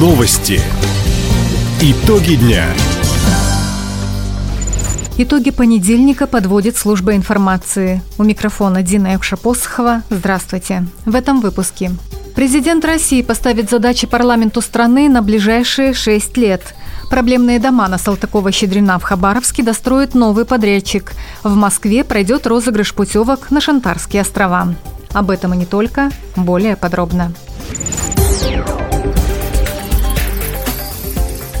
Новости. Итоги дня. Итоги понедельника подводит служба информации. У микрофона Дина Якша-Посохова. Здравствуйте. В этом выпуске. Президент России поставит задачи парламенту страны на ближайшие шесть лет. Проблемные дома на Салтыкова-Щедрина в Хабаровске достроит новый подрядчик. В Москве пройдет розыгрыш путевок на Шантарские острова. Об этом и не только, более подробно.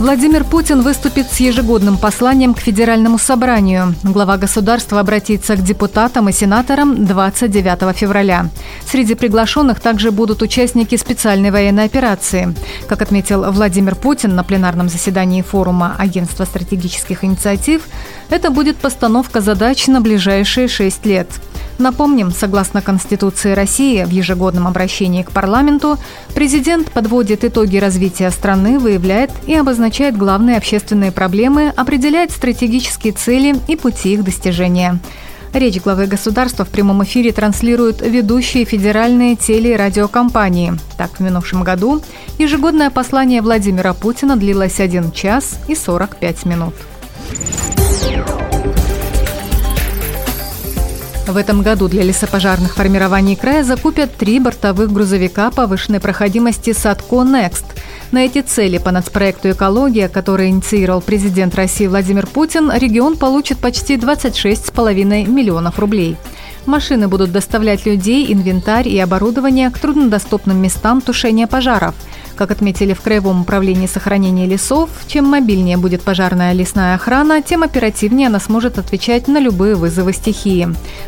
Владимир Путин выступит с ежегодным посланием к Федеральному собранию. Глава государства обратится к депутатам и сенаторам 29 февраля. Среди приглашенных также будут участники специальной военной операции. Как отметил Владимир Путин на пленарном заседании форума Агентства стратегических инициатив, это будет постановка задач на ближайшие шесть лет – Напомним, согласно Конституции России, в ежегодном обращении к парламенту президент подводит итоги развития страны, выявляет и обозначает главные общественные проблемы, определяет стратегические цели и пути их достижения. Речь главы государства в прямом эфире транслируют ведущие федеральные теле- и радиокомпании. Так, в минувшем году ежегодное послание Владимира Путина длилось 1 час и 45 минут. В этом году для лесопожарных формирований края закупят три бортовых грузовика повышенной проходимости «Садко Next». На эти цели по нацпроекту «Экология», который инициировал президент России Владимир Путин, регион получит почти 26,5 миллионов рублей. Машины будут доставлять людей, инвентарь и оборудование к труднодоступным местам тушения пожаров – как отметили в Краевом управлении сохранения лесов, чем мобильнее будет пожарная лесная охрана, тем оперативнее она сможет отвечать на любые вызовы стихии.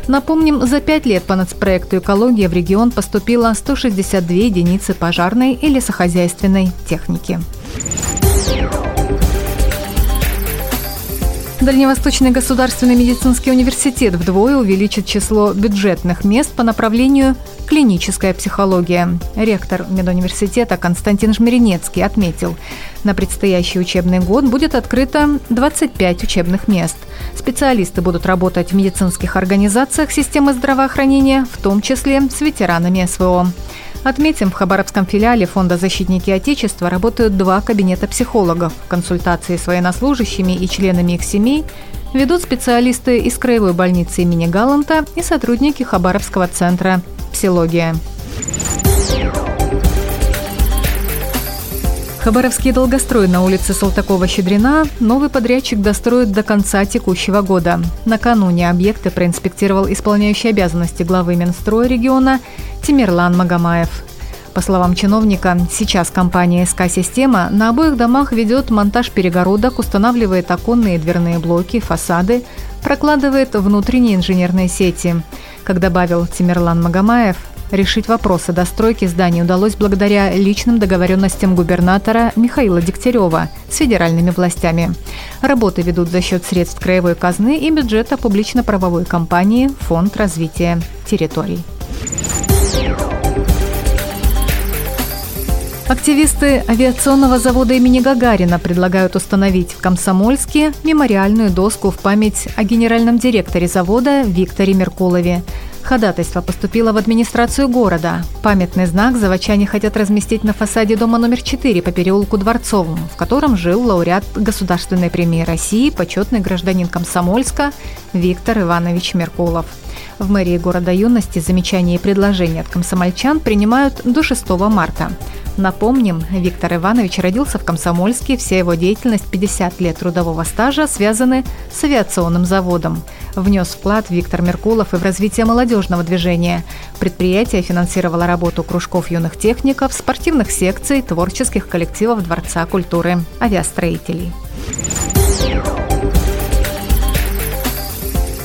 Напомним, за пять лет по нацпроекту «Экология» в регион поступило 162 единицы пожарной и лесохозяйственной техники. Дальневосточный государственный медицинский университет вдвое увеличит число бюджетных мест по направлению клиническая психология. Ректор медуниверситета Константин Жмеренецкий отметил, на предстоящий учебный год будет открыто 25 учебных мест. Специалисты будут работать в медицинских организациях системы здравоохранения, в том числе с ветеранами СВО. Отметим, в Хабаровском филиале Фонда «Защитники Отечества» работают два кабинета психологов. Консультации с военнослужащими и членами их семей ведут специалисты из Краевой больницы имени Галанта и сотрудники Хабаровского центра «Псилогия». Хабаровский долгострой на улице Салтакова-Щедрина новый подрядчик достроит до конца текущего года. Накануне объекты проинспектировал исполняющий обязанности главы Минстроя региона Тимирлан Магомаев. По словам чиновника, сейчас компания СК-система на обоих домах ведет монтаж перегородок, устанавливает оконные и дверные блоки, фасады, прокладывает внутренние инженерные сети. Как добавил Тимирлан Магомаев, Решить вопросы достройки зданий удалось благодаря личным договоренностям губернатора Михаила Дегтярева с федеральными властями. Работы ведут за счет средств краевой казны и бюджета публично-правовой компании «Фонд развития территорий». Активисты авиационного завода имени Гагарина предлагают установить в Комсомольске мемориальную доску в память о генеральном директоре завода Викторе Меркулове. Ходатайство поступило в администрацию города. Памятный знак заводчане хотят разместить на фасаде дома номер 4 по переулку Дворцовому, в котором жил лауреат Государственной премии России, почетный гражданин Комсомольска Виктор Иванович Меркулов. В мэрии города юности замечания и предложения от комсомольчан принимают до 6 марта. Напомним, Виктор Иванович родился в Комсомольске, вся его деятельность 50 лет трудового стажа связаны с авиационным заводом. Внес вклад Виктор Меркулов и в развитие молодежного движения. Предприятие финансировало работу кружков юных техников, спортивных секций, творческих коллективов Дворца культуры авиастроителей.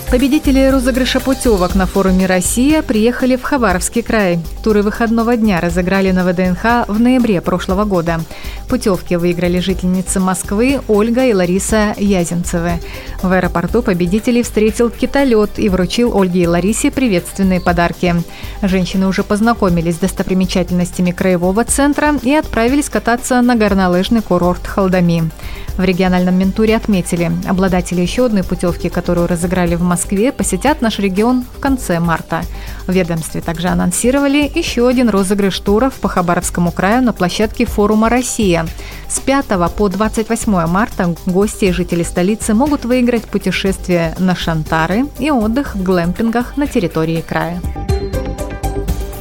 Победители розыгрыша путевок на форуме «Россия» приехали в Хабаровский край. Туры выходного дня разыграли на ВДНХ в ноябре прошлого года. Путевки выиграли жительницы Москвы Ольга и Лариса Язенцевы. В аэропорту победителей встретил китолет и вручил Ольге и Ларисе приветственные подарки. Женщины уже познакомились с достопримечательностями краевого центра и отправились кататься на горнолыжный курорт Халдами. В региональном Ментуре отметили, обладатели еще одной путевки, которую разыграли в Москве, посетят наш регион в конце марта. В ведомстве также анонсировали еще один розыгрыш туров по Хабаровскому краю на площадке форума «Россия». С 5 по 28 марта гости и жители столицы могут выиграть путешествие на Шантары и отдых в глэмпингах на территории края.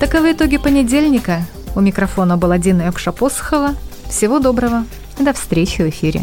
Таковы итоги понедельника. У микрофона была Дина Экша-Посохова. Всего доброго. До встречи в эфире.